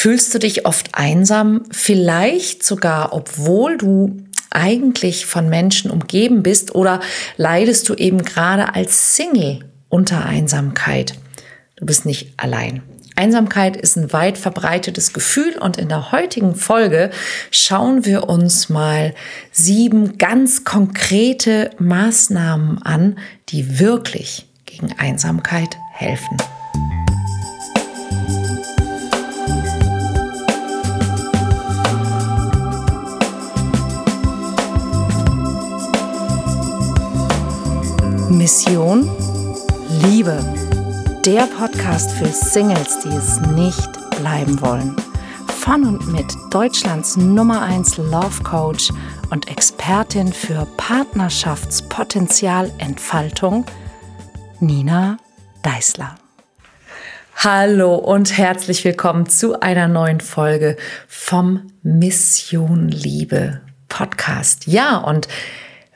Fühlst du dich oft einsam, vielleicht sogar, obwohl du eigentlich von Menschen umgeben bist oder leidest du eben gerade als Single unter Einsamkeit? Du bist nicht allein. Einsamkeit ist ein weit verbreitetes Gefühl und in der heutigen Folge schauen wir uns mal sieben ganz konkrete Maßnahmen an, die wirklich gegen Einsamkeit helfen. Mission Liebe. Der Podcast für Singles, die es nicht bleiben wollen. Von und mit Deutschlands Nummer 1 Love Coach und Expertin für Partnerschaftspotenzialentfaltung, Nina Deißler. Hallo und herzlich willkommen zu einer neuen Folge vom Mission Liebe Podcast. Ja, und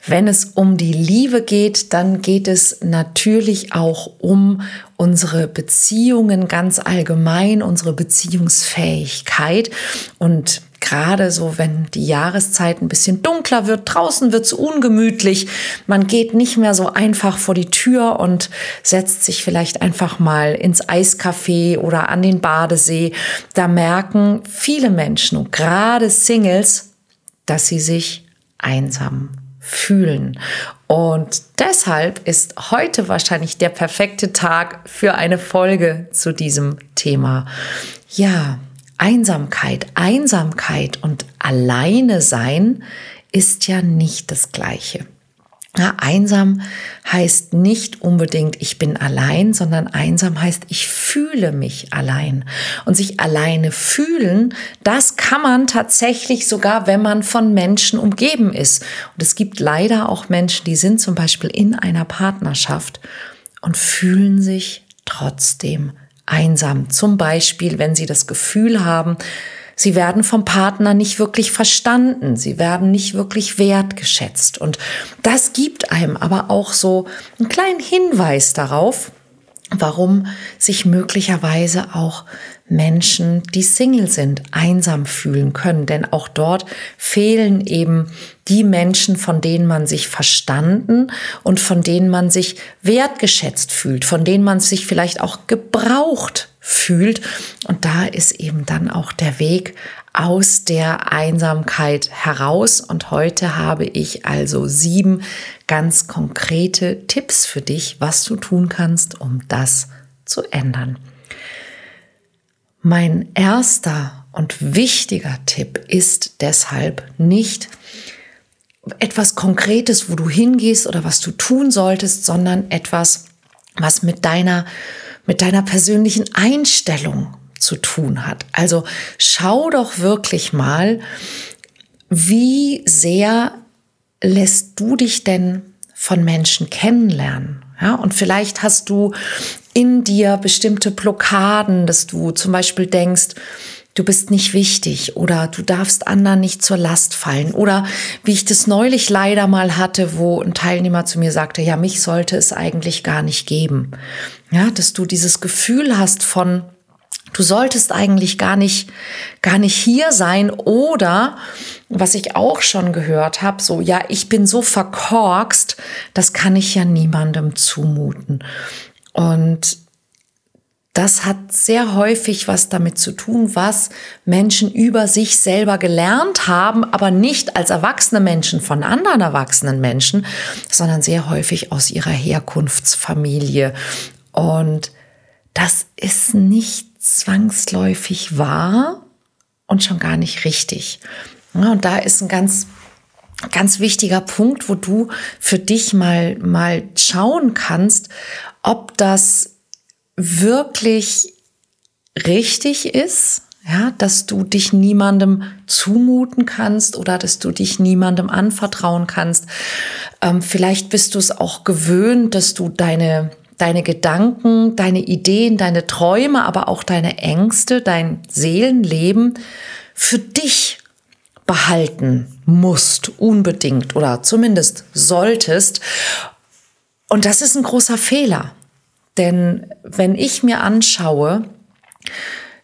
wenn es um die Liebe geht, dann geht es natürlich auch um unsere Beziehungen ganz allgemein, unsere Beziehungsfähigkeit. Und gerade so, wenn die Jahreszeit ein bisschen dunkler wird, draußen wird es ungemütlich, man geht nicht mehr so einfach vor die Tür und setzt sich vielleicht einfach mal ins Eiscafé oder an den Badesee. Da merken viele Menschen gerade Singles, dass sie sich einsam fühlen. Und deshalb ist heute wahrscheinlich der perfekte Tag für eine Folge zu diesem Thema. Ja, Einsamkeit, Einsamkeit und alleine sein ist ja nicht das gleiche. Ja, einsam heißt nicht unbedingt, ich bin allein, sondern einsam heißt, ich fühle mich allein. Und sich alleine fühlen, das kann man tatsächlich sogar, wenn man von Menschen umgeben ist. Und es gibt leider auch Menschen, die sind zum Beispiel in einer Partnerschaft und fühlen sich trotzdem einsam. Zum Beispiel, wenn sie das Gefühl haben, Sie werden vom Partner nicht wirklich verstanden. Sie werden nicht wirklich wertgeschätzt. Und das gibt einem aber auch so einen kleinen Hinweis darauf, warum sich möglicherweise auch Menschen, die Single sind, einsam fühlen können. Denn auch dort fehlen eben die Menschen, von denen man sich verstanden und von denen man sich wertgeschätzt fühlt, von denen man sich vielleicht auch gebraucht fühlt. Und da ist eben dann auch der Weg aus der Einsamkeit heraus. Und heute habe ich also sieben ganz konkrete Tipps für dich, was du tun kannst, um das zu ändern. Mein erster und wichtiger Tipp ist deshalb nicht etwas Konkretes, wo du hingehst oder was du tun solltest, sondern etwas, was mit deiner mit deiner persönlichen Einstellung zu tun hat. Also schau doch wirklich mal, wie sehr lässt du dich denn von Menschen kennenlernen? Ja, und vielleicht hast du in dir bestimmte Blockaden, dass du zum Beispiel denkst, du bist nicht wichtig oder du darfst anderen nicht zur Last fallen. Oder wie ich das neulich leider mal hatte, wo ein Teilnehmer zu mir sagte, ja, mich sollte es eigentlich gar nicht geben. Ja, dass du dieses Gefühl hast von, du solltest eigentlich gar nicht, gar nicht hier sein oder was ich auch schon gehört habe, so, ja, ich bin so verkorkst, das kann ich ja niemandem zumuten. Und das hat sehr häufig was damit zu tun, was Menschen über sich selber gelernt haben, aber nicht als erwachsene Menschen von anderen erwachsenen Menschen, sondern sehr häufig aus ihrer Herkunftsfamilie. Und das ist nicht zwangsläufig wahr und schon gar nicht richtig. und da ist ein ganz ganz wichtiger Punkt, wo du für dich mal mal schauen kannst, ob das wirklich richtig ist, ja, dass du dich niemandem zumuten kannst oder dass du dich niemandem anvertrauen kannst. Ähm, vielleicht bist du es auch gewöhnt, dass du deine deine Gedanken, deine Ideen, deine Träume, aber auch deine Ängste, dein Seelenleben für dich behalten musst, unbedingt oder zumindest solltest. Und das ist ein großer Fehler. Denn wenn ich mir anschaue,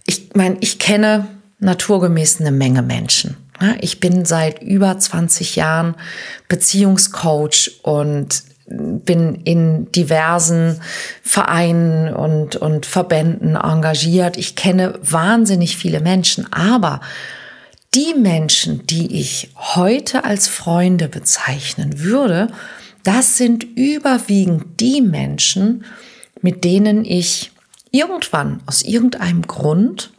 ich meine, ich kenne naturgemäß eine Menge Menschen. Ich bin seit über 20 Jahren Beziehungscoach und bin in diversen Vereinen und, und Verbänden engagiert. Ich kenne wahnsinnig viele Menschen, aber die Menschen, die ich heute als Freunde bezeichnen würde, das sind überwiegend die Menschen, mit denen ich irgendwann aus irgendeinem Grund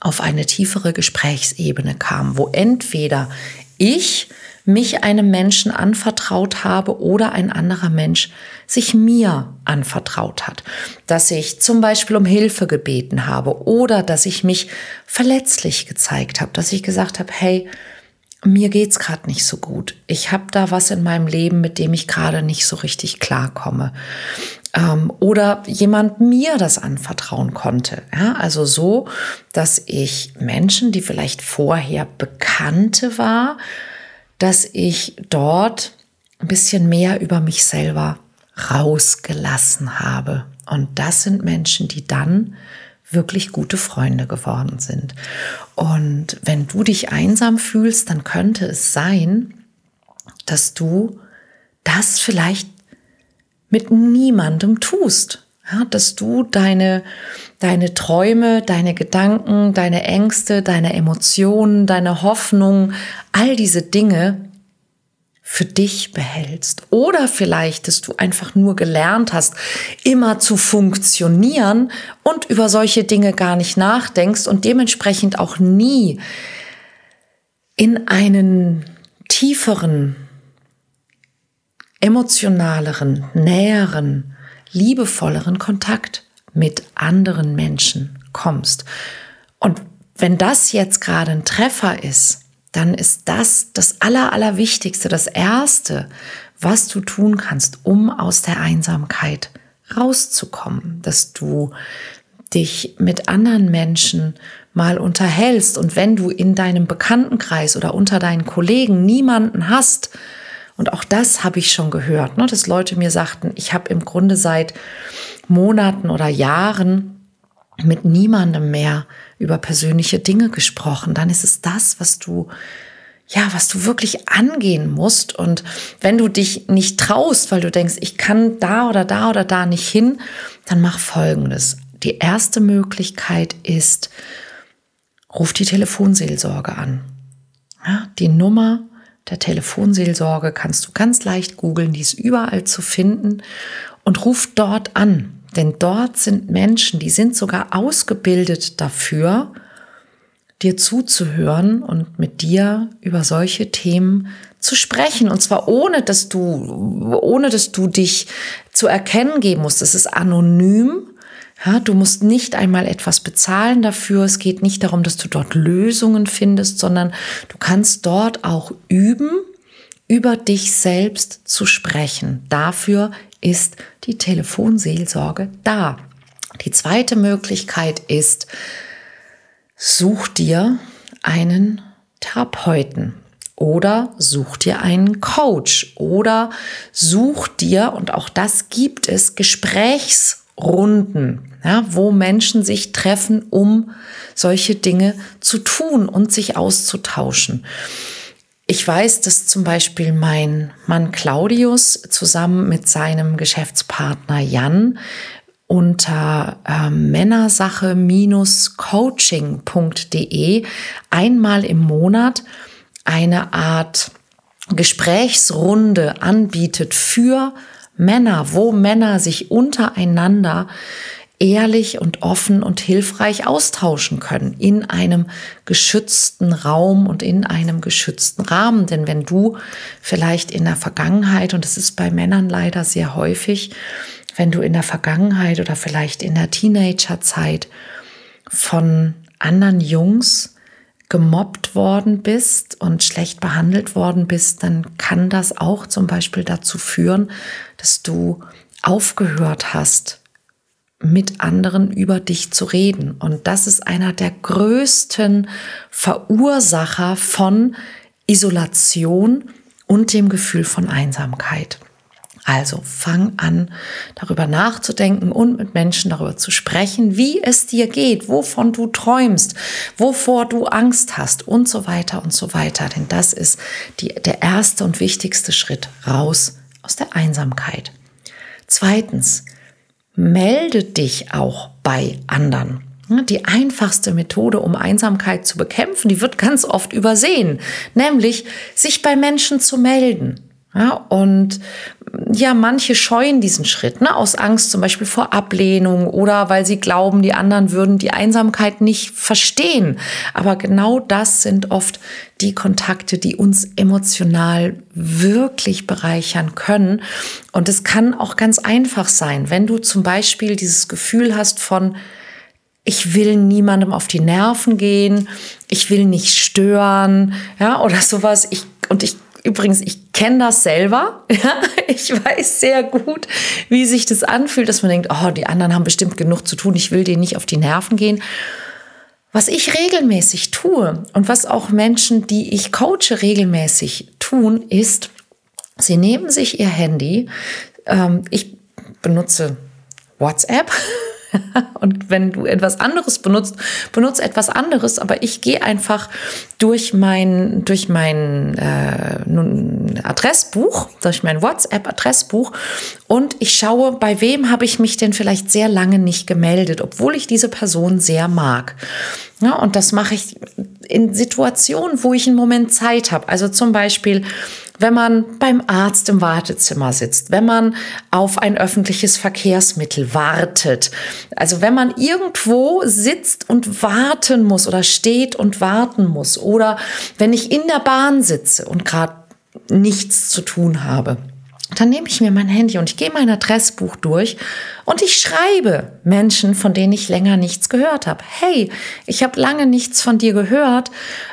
auf eine tiefere Gesprächsebene kam, wo entweder ich mich einem Menschen anvertraut habe oder ein anderer Mensch sich mir anvertraut hat. Dass ich zum Beispiel um Hilfe gebeten habe oder dass ich mich verletzlich gezeigt habe, dass ich gesagt habe, hey, mir geht's gerade nicht so gut. Ich habe da was in meinem Leben, mit dem ich gerade nicht so richtig klarkomme. Ähm, oder jemand mir das anvertrauen konnte. Ja, also so, dass ich Menschen, die vielleicht vorher Bekannte war, dass ich dort ein bisschen mehr über mich selber rausgelassen habe. Und das sind Menschen, die dann wirklich gute Freunde geworden sind. Und wenn du dich einsam fühlst, dann könnte es sein, dass du das vielleicht mit niemandem tust. Ja, dass du deine, deine Träume, deine Gedanken, deine Ängste, deine Emotionen, deine Hoffnungen, all diese Dinge für dich behältst. Oder vielleicht, dass du einfach nur gelernt hast, immer zu funktionieren und über solche Dinge gar nicht nachdenkst und dementsprechend auch nie in einen tieferen, emotionaleren, näheren, liebevolleren Kontakt mit anderen Menschen kommst. Und wenn das jetzt gerade ein Treffer ist, dann ist das das Aller, Allerwichtigste, das Erste, was du tun kannst, um aus der Einsamkeit rauszukommen, dass du dich mit anderen Menschen mal unterhältst und wenn du in deinem Bekanntenkreis oder unter deinen Kollegen niemanden hast, und auch das habe ich schon gehört, ne, dass Leute mir sagten, ich habe im Grunde seit Monaten oder Jahren mit niemandem mehr über persönliche Dinge gesprochen, dann ist es das, was du ja, was du wirklich angehen musst. Und wenn du dich nicht traust, weil du denkst, ich kann da oder da oder da nicht hin, dann mach Folgendes. Die erste Möglichkeit ist, ruf die Telefonseelsorge an. Ja, die Nummer der Telefonseelsorge kannst du ganz leicht googeln, die ist überall zu finden und ruf dort an. Denn dort sind Menschen, die sind sogar ausgebildet dafür, dir zuzuhören und mit dir über solche Themen zu sprechen. Und zwar ohne, dass du, ohne dass du dich zu erkennen geben musst. Es ist anonym. Ja, du musst nicht einmal etwas bezahlen dafür. Es geht nicht darum, dass du dort Lösungen findest, sondern du kannst dort auch üben, über dich selbst zu sprechen. Dafür ist die Telefonseelsorge da. Die zweite Möglichkeit ist, such dir einen Therapeuten oder such dir einen Coach oder such dir, und auch das gibt es, Gesprächsrunden, ja, wo Menschen sich treffen, um solche Dinge zu tun und sich auszutauschen. Ich weiß, dass zum Beispiel mein Mann Claudius zusammen mit seinem Geschäftspartner Jan unter äh, männersache-coaching.de einmal im Monat eine Art Gesprächsrunde anbietet für Männer, wo Männer sich untereinander ehrlich und offen und hilfreich austauschen können in einem geschützten Raum und in einem geschützten Rahmen. Denn wenn du vielleicht in der Vergangenheit, und es ist bei Männern leider sehr häufig, wenn du in der Vergangenheit oder vielleicht in der Teenagerzeit von anderen Jungs gemobbt worden bist und schlecht behandelt worden bist, dann kann das auch zum Beispiel dazu führen, dass du aufgehört hast, mit anderen über dich zu reden. Und das ist einer der größten Verursacher von Isolation und dem Gefühl von Einsamkeit. Also fang an, darüber nachzudenken und mit Menschen darüber zu sprechen, wie es dir geht, wovon du träumst, wovor du Angst hast und so weiter und so weiter. Denn das ist die, der erste und wichtigste Schritt raus aus der Einsamkeit. Zweitens, melde dich auch bei anderen. Die einfachste Methode, um Einsamkeit zu bekämpfen, die wird ganz oft übersehen, nämlich sich bei Menschen zu melden. Ja, und ja, manche scheuen diesen Schritt, ne, aus Angst zum Beispiel vor Ablehnung oder weil sie glauben, die anderen würden die Einsamkeit nicht verstehen. Aber genau das sind oft die Kontakte, die uns emotional wirklich bereichern können. Und es kann auch ganz einfach sein, wenn du zum Beispiel dieses Gefühl hast von, ich will niemandem auf die Nerven gehen, ich will nicht stören, ja, oder sowas. Ich, und ich Übrigens, ich kenne das selber. Ja, ich weiß sehr gut, wie sich das anfühlt, dass man denkt, oh, die anderen haben bestimmt genug zu tun, ich will denen nicht auf die Nerven gehen. Was ich regelmäßig tue und was auch Menschen, die ich coache, regelmäßig tun, ist, sie nehmen sich ihr Handy. Ähm, ich benutze WhatsApp Und wenn du etwas anderes benutzt, benutze etwas anderes. Aber ich gehe einfach durch mein, durch mein äh, Adressbuch, durch mein WhatsApp-Adressbuch und ich schaue, bei wem habe ich mich denn vielleicht sehr lange nicht gemeldet, obwohl ich diese Person sehr mag. Ja, und das mache ich in Situationen, wo ich einen Moment Zeit habe. Also zum Beispiel, wenn man beim Arzt im Wartezimmer sitzt, wenn man auf ein öffentliches Verkehrsmittel wartet, also wenn man irgendwo sitzt und warten muss oder steht und warten muss oder wenn ich in der Bahn sitze und gerade nichts zu tun habe dann nehme ich mir mein Handy und ich gehe mein Adressbuch durch und ich schreibe Menschen, von denen ich länger nichts gehört habe. Hey, ich habe lange nichts von dir gehört.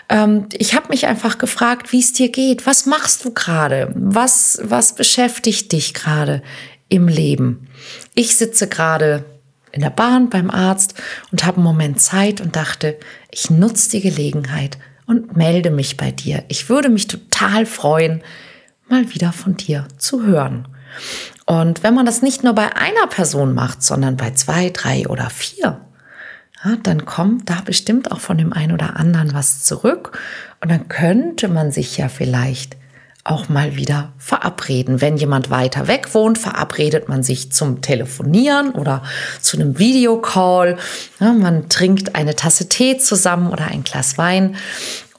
Ähm, ich habe mich einfach gefragt, wie es dir geht. Was machst du gerade? Was, was beschäftigt dich gerade im Leben? Ich sitze gerade in der Bahn beim Arzt und habe einen Moment Zeit und dachte, ich nutze die Gelegenheit und melde mich bei dir. Ich würde mich total freuen, mal wieder von dir zu hören. Und wenn man das nicht nur bei einer Person macht, sondern bei zwei, drei oder vier, ja, dann kommt da bestimmt auch von dem einen oder anderen was zurück. Und dann könnte man sich ja vielleicht auch mal wieder verabreden. Wenn jemand weiter weg wohnt, verabredet man sich zum Telefonieren oder zu einem Videocall. Ja, man trinkt eine Tasse Tee zusammen oder ein Glas Wein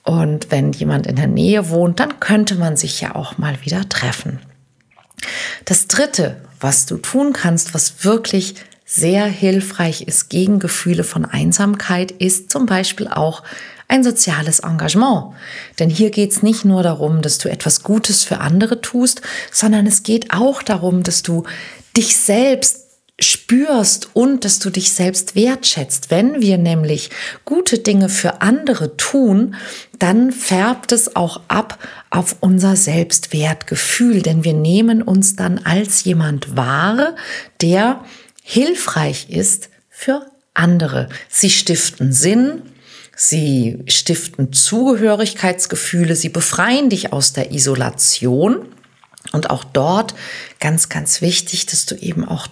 und wenn jemand in der Nähe wohnt, dann könnte man sich ja auch mal wieder treffen. Das Dritte, was du tun kannst, was wirklich sehr hilfreich ist gegen Gefühle von Einsamkeit, ist zum Beispiel auch ein soziales Engagement. Denn hier geht es nicht nur darum, dass du etwas Gutes für andere tust, sondern es geht auch darum, dass du dich selbst spürst und dass du dich selbst wertschätzt. Wenn wir nämlich gute Dinge für andere tun, dann färbt es auch ab auf unser Selbstwertgefühl, denn wir nehmen uns dann als jemand wahr, der hilfreich ist für andere. Sie stiften Sinn, sie stiften Zugehörigkeitsgefühle, sie befreien dich aus der Isolation. Und auch dort ganz, ganz wichtig, dass du eben auch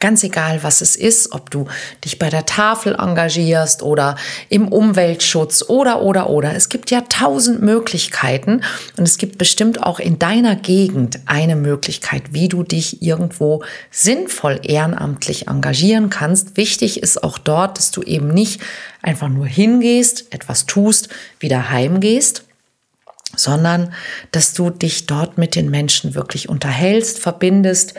Ganz egal, was es ist, ob du dich bei der Tafel engagierst oder im Umweltschutz oder, oder, oder. Es gibt ja tausend Möglichkeiten und es gibt bestimmt auch in deiner Gegend eine Möglichkeit, wie du dich irgendwo sinnvoll ehrenamtlich engagieren kannst. Wichtig ist auch dort, dass du eben nicht einfach nur hingehst, etwas tust, wieder heimgehst, sondern dass du dich dort mit den Menschen wirklich unterhältst, verbindest,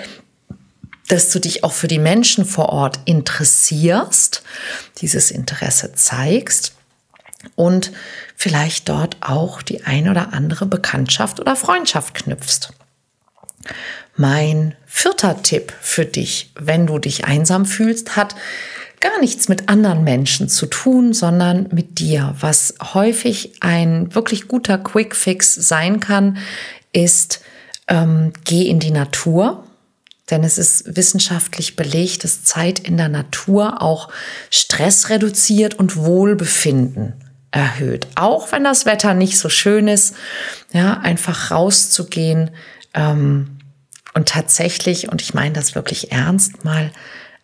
dass du dich auch für die Menschen vor Ort interessierst, dieses Interesse zeigst und vielleicht dort auch die ein oder andere Bekanntschaft oder Freundschaft knüpfst. Mein vierter Tipp für dich, wenn du dich einsam fühlst, hat gar nichts mit anderen Menschen zu tun, sondern mit dir. Was häufig ein wirklich guter Quick Fix sein kann, ist, ähm, geh in die Natur, denn es ist wissenschaftlich belegt, dass Zeit in der Natur auch Stress reduziert und Wohlbefinden erhöht. Auch wenn das Wetter nicht so schön ist, ja, einfach rauszugehen, ähm, und tatsächlich, und ich meine das wirklich ernst, mal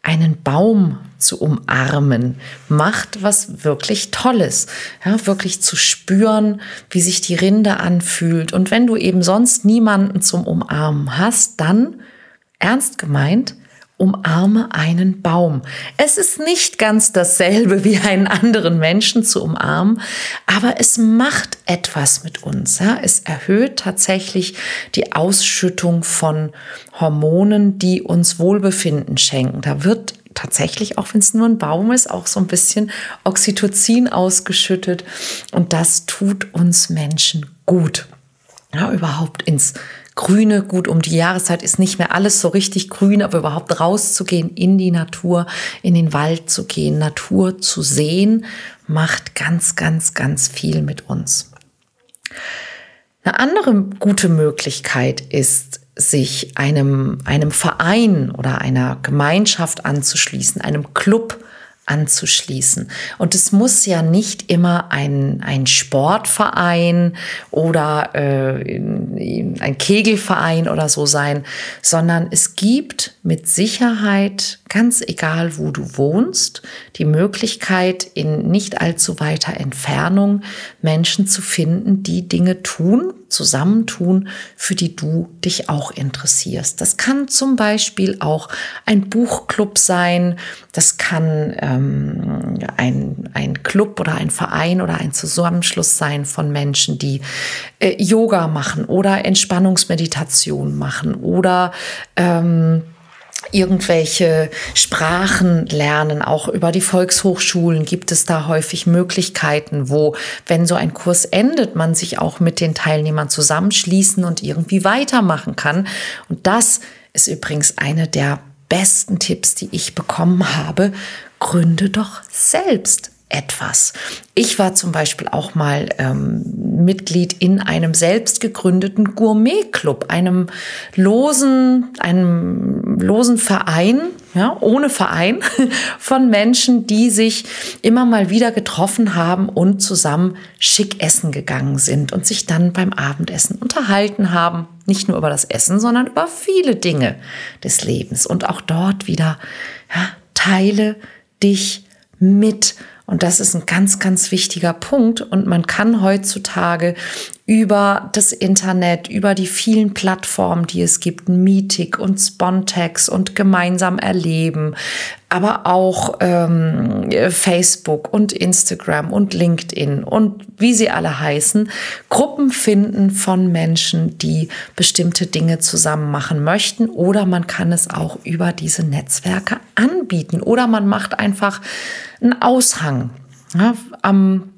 einen Baum zu umarmen, macht was wirklich Tolles. Ja, wirklich zu spüren, wie sich die Rinde anfühlt. Und wenn du eben sonst niemanden zum Umarmen hast, dann ernst gemeint, umarme einen Baum. Es ist nicht ganz dasselbe wie einen anderen Menschen zu umarmen, aber es macht etwas mit uns. Ja? Es erhöht tatsächlich die Ausschüttung von Hormonen, die uns Wohlbefinden schenken. Da wird tatsächlich, auch wenn es nur ein Baum ist, auch so ein bisschen Oxytocin ausgeschüttet und das tut uns Menschen gut. Ja, überhaupt ins Grüne, gut um die Jahreszeit ist nicht mehr alles so richtig grün, aber überhaupt rauszugehen in die Natur, in den Wald zu gehen, Natur zu sehen, macht ganz, ganz, ganz viel mit uns. Eine andere gute Möglichkeit ist, sich einem, einem Verein oder einer Gemeinschaft anzuschließen, einem Club anzuschließen. Und es muss ja nicht immer ein, ein Sportverein oder äh, ein Kegelverein oder so sein, sondern es gibt mit Sicherheit, ganz egal wo du wohnst, die Möglichkeit, in nicht allzu weiter Entfernung Menschen zu finden, die Dinge tun, zusammentun, für die du dich auch interessierst. Das kann zum Beispiel auch ein Buchclub sein, das kann ähm, ein, ein Club oder ein Verein oder ein Zusammenschluss sein von Menschen, die äh, Yoga machen oder Entspannungsmeditation machen oder ähm, irgendwelche Sprachen lernen, auch über die Volkshochschulen gibt es da häufig Möglichkeiten, wo, wenn so ein Kurs endet, man sich auch mit den Teilnehmern zusammenschließen und irgendwie weitermachen kann. Und das ist übrigens eine der besten Tipps, die ich bekommen habe. Gründe doch selbst etwas. Ich war zum Beispiel auch mal ähm, Mitglied in einem selbst gegründeten Gourmet-Club, einem losen, einem losen Verein, ja, ohne Verein von Menschen, die sich immer mal wieder getroffen haben und zusammen schick essen gegangen sind und sich dann beim Abendessen unterhalten haben. Nicht nur über das Essen, sondern über viele Dinge des Lebens. Und auch dort wieder, ja, teile dich mit und das ist ein ganz, ganz wichtiger Punkt. Und man kann heutzutage über das Internet, über die vielen Plattformen, die es gibt, Meeting und Spontex und gemeinsam erleben, aber auch ähm, Facebook und Instagram und LinkedIn und wie sie alle heißen, Gruppen finden von Menschen, die bestimmte Dinge zusammen machen möchten oder man kann es auch über diese Netzwerke anbieten oder man macht einfach einen Aushang ja, am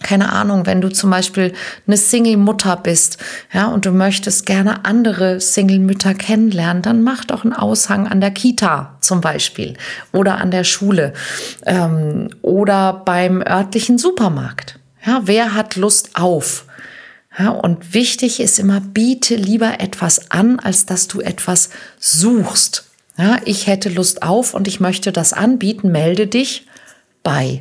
keine Ahnung, wenn du zum Beispiel eine Single-Mutter bist, ja, und du möchtest gerne andere Single-Mütter kennenlernen, dann mach doch einen Aushang an der Kita zum Beispiel oder an der Schule ähm, oder beim örtlichen Supermarkt. Ja, wer hat Lust auf? Ja, und wichtig ist immer, biete lieber etwas an, als dass du etwas suchst. Ja, ich hätte Lust auf und ich möchte das anbieten, melde dich bei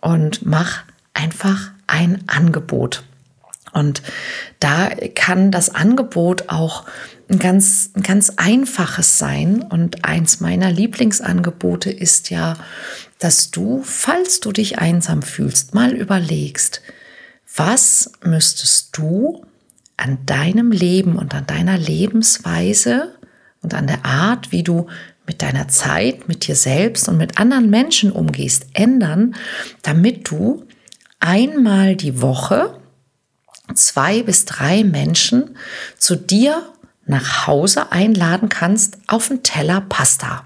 und mach einfach ein Angebot. Und da kann das Angebot auch ein ganz, ein ganz einfaches sein. Und eins meiner Lieblingsangebote ist ja, dass du, falls du dich einsam fühlst, mal überlegst, was müsstest du an deinem Leben und an deiner Lebensweise und an der Art, wie du mit deiner Zeit, mit dir selbst und mit anderen Menschen umgehst, ändern, damit du einmal die Woche zwei bis drei Menschen zu dir nach Hause einladen kannst auf einen Teller Pasta.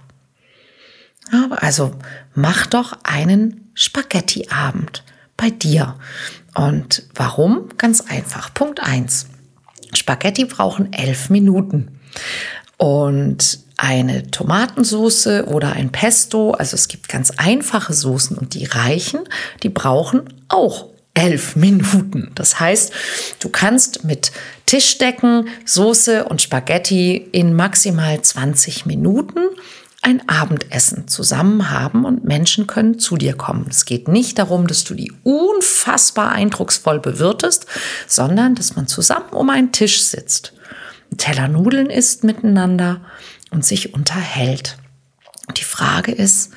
Also mach doch einen Spaghetti-Abend bei dir. Und warum? Ganz einfach. Punkt eins: Spaghetti brauchen elf Minuten. Und eine Tomatensauce oder ein Pesto. Also es gibt ganz einfache Soßen und die reichen, die brauchen auch elf Minuten. Das heißt, du kannst mit Tischdecken, Soße und Spaghetti in maximal 20 Minuten ein Abendessen zusammen haben und Menschen können zu dir kommen. Es geht nicht darum, dass du die unfassbar eindrucksvoll bewirtest, sondern dass man zusammen um einen Tisch sitzt einen Teller Nudeln isst miteinander und sich unterhält. Die Frage ist,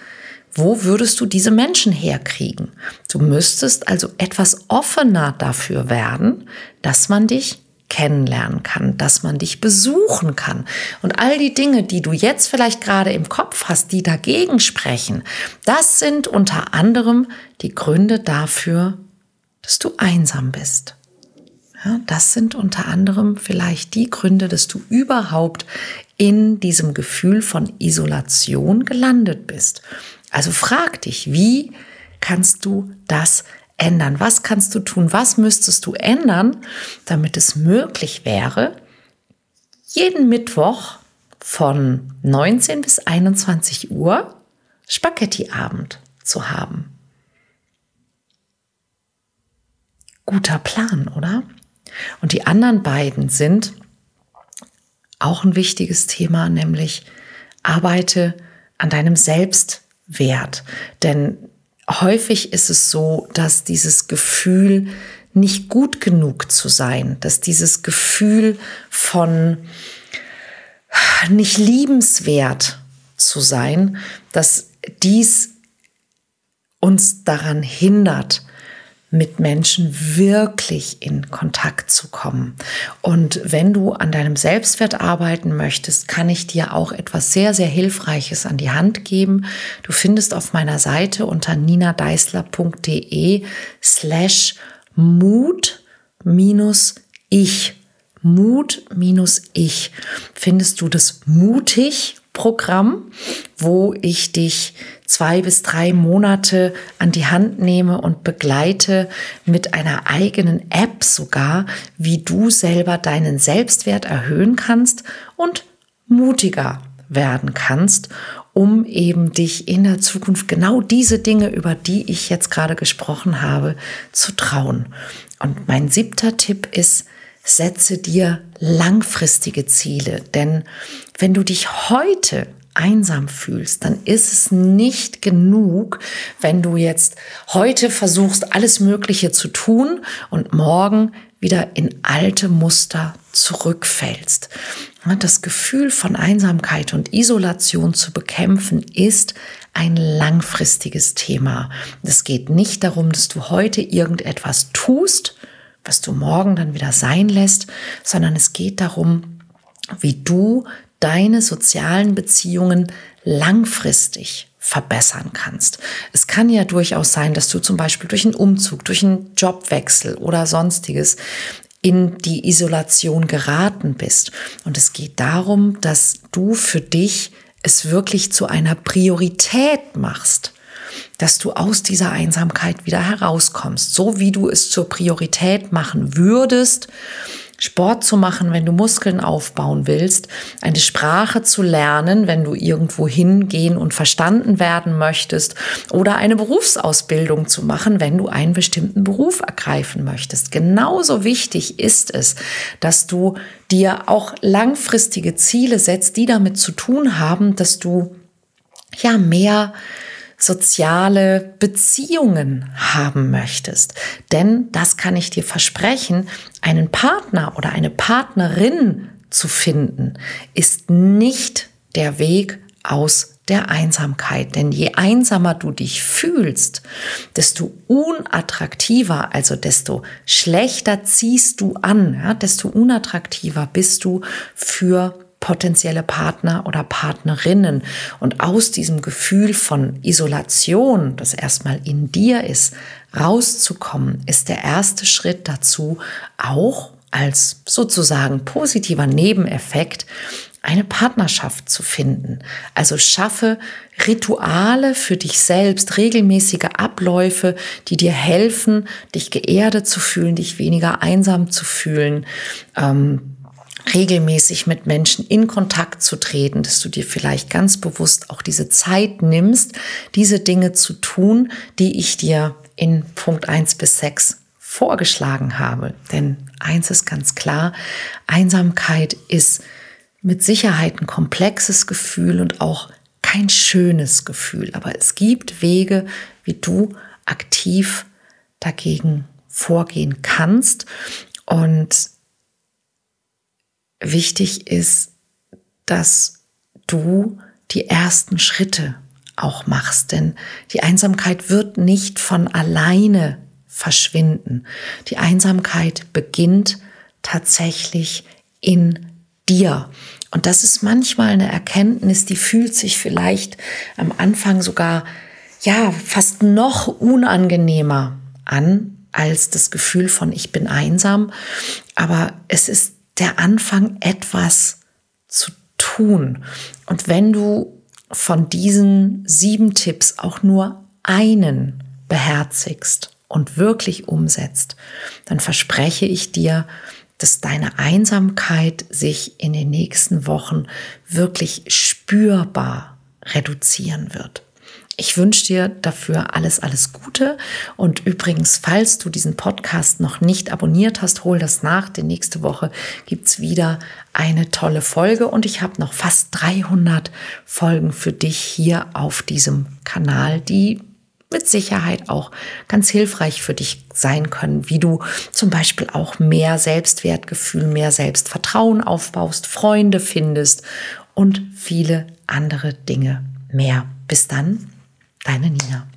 wo würdest du diese Menschen herkriegen? Du müsstest also etwas offener dafür werden, dass man dich kennenlernen kann, dass man dich besuchen kann. Und all die Dinge, die du jetzt vielleicht gerade im Kopf hast, die dagegen sprechen, das sind unter anderem die Gründe dafür, dass du einsam bist. Ja, das sind unter anderem vielleicht die Gründe, dass du überhaupt in diesem Gefühl von Isolation gelandet bist. Also frag dich, wie kannst du das ändern? Was kannst du tun? Was müsstest du ändern, damit es möglich wäre, jeden Mittwoch von 19 bis 21 Uhr Spaghettiabend zu haben? Guter Plan, oder? Und die anderen beiden sind auch ein wichtiges Thema, nämlich arbeite an deinem Selbstwert. Denn häufig ist es so, dass dieses Gefühl, nicht gut genug zu sein, dass dieses Gefühl von nicht liebenswert zu sein, dass dies uns daran hindert, mit Menschen wirklich in Kontakt zu kommen. Und wenn du an deinem Selbstwert arbeiten möchtest, kann ich dir auch etwas sehr, sehr Hilfreiches an die Hand geben. Du findest auf meiner Seite unter ninadeisler.de slash Mut minus ich. Mut minus ich. Findest du das mutig Programm, wo ich dich zwei bis drei Monate an die Hand nehme und begleite mit einer eigenen App sogar, wie du selber deinen Selbstwert erhöhen kannst und mutiger werden kannst, um eben dich in der Zukunft genau diese Dinge, über die ich jetzt gerade gesprochen habe, zu trauen. Und mein siebter Tipp ist, setze dir langfristige Ziele, denn wenn du dich heute einsam fühlst, dann ist es nicht genug, wenn du jetzt heute versuchst, alles Mögliche zu tun und morgen wieder in alte Muster zurückfällst. Das Gefühl von Einsamkeit und Isolation zu bekämpfen ist ein langfristiges Thema. Es geht nicht darum, dass du heute irgendetwas tust, was du morgen dann wieder sein lässt, sondern es geht darum, wie du deine sozialen Beziehungen langfristig verbessern kannst. Es kann ja durchaus sein, dass du zum Beispiel durch einen Umzug, durch einen Jobwechsel oder sonstiges in die Isolation geraten bist. Und es geht darum, dass du für dich es wirklich zu einer Priorität machst, dass du aus dieser Einsamkeit wieder herauskommst, so wie du es zur Priorität machen würdest, Sport zu machen, wenn du Muskeln aufbauen willst, eine Sprache zu lernen, wenn du irgendwo hingehen und verstanden werden möchtest oder eine Berufsausbildung zu machen, wenn du einen bestimmten Beruf ergreifen möchtest. Genauso wichtig ist es, dass du dir auch langfristige Ziele setzt, die damit zu tun haben, dass du ja mehr soziale Beziehungen haben möchtest. Denn das kann ich dir versprechen, einen Partner oder eine Partnerin zu finden, ist nicht der Weg aus der Einsamkeit. Denn je einsamer du dich fühlst, desto unattraktiver, also desto schlechter ziehst du an, ja, desto unattraktiver bist du für potenzielle Partner oder Partnerinnen. Und aus diesem Gefühl von Isolation, das erstmal in dir ist, rauszukommen, ist der erste Schritt dazu, auch als sozusagen positiver Nebeneffekt eine Partnerschaft zu finden. Also schaffe Rituale für dich selbst, regelmäßige Abläufe, die dir helfen, dich geerdet zu fühlen, dich weniger einsam zu fühlen. Ähm, regelmäßig mit Menschen in Kontakt zu treten, dass du dir vielleicht ganz bewusst auch diese Zeit nimmst, diese Dinge zu tun, die ich dir in Punkt 1 bis 6 vorgeschlagen habe. Denn eins ist ganz klar, Einsamkeit ist mit Sicherheit ein komplexes Gefühl und auch kein schönes Gefühl. Aber es gibt Wege, wie du aktiv dagegen vorgehen kannst. Und wichtig ist, dass du die ersten Schritte auch machst, denn die Einsamkeit wird nicht von alleine verschwinden. Die Einsamkeit beginnt tatsächlich in dir. Und das ist manchmal eine Erkenntnis, die fühlt sich vielleicht am Anfang sogar, ja, fast noch unangenehmer an als das Gefühl von ich bin einsam. Aber es ist der Anfang, etwas zu tun. Und wenn du von diesen sieben Tipps auch nur einen beherzigst und wirklich umsetzt, dann verspreche ich dir, dass deine Einsamkeit sich in den nächsten Wochen wirklich spürbar reduzieren wird. Ich wünsche dir dafür alles, alles Gute. Und übrigens, falls du diesen Podcast noch nicht abonniert hast, hol das nach. Denn nächste Woche gibt es wieder eine tolle Folge. Und ich habe noch fast 300 Folgen für dich hier auf diesem Kanal, die mit Sicherheit auch ganz hilfreich für dich sein können, wie du zum Beispiel auch mehr Selbstwertgefühl, mehr Selbstvertrauen aufbaust, Freunde findest und viele andere Dinge mehr. Bis dann, deine Nina.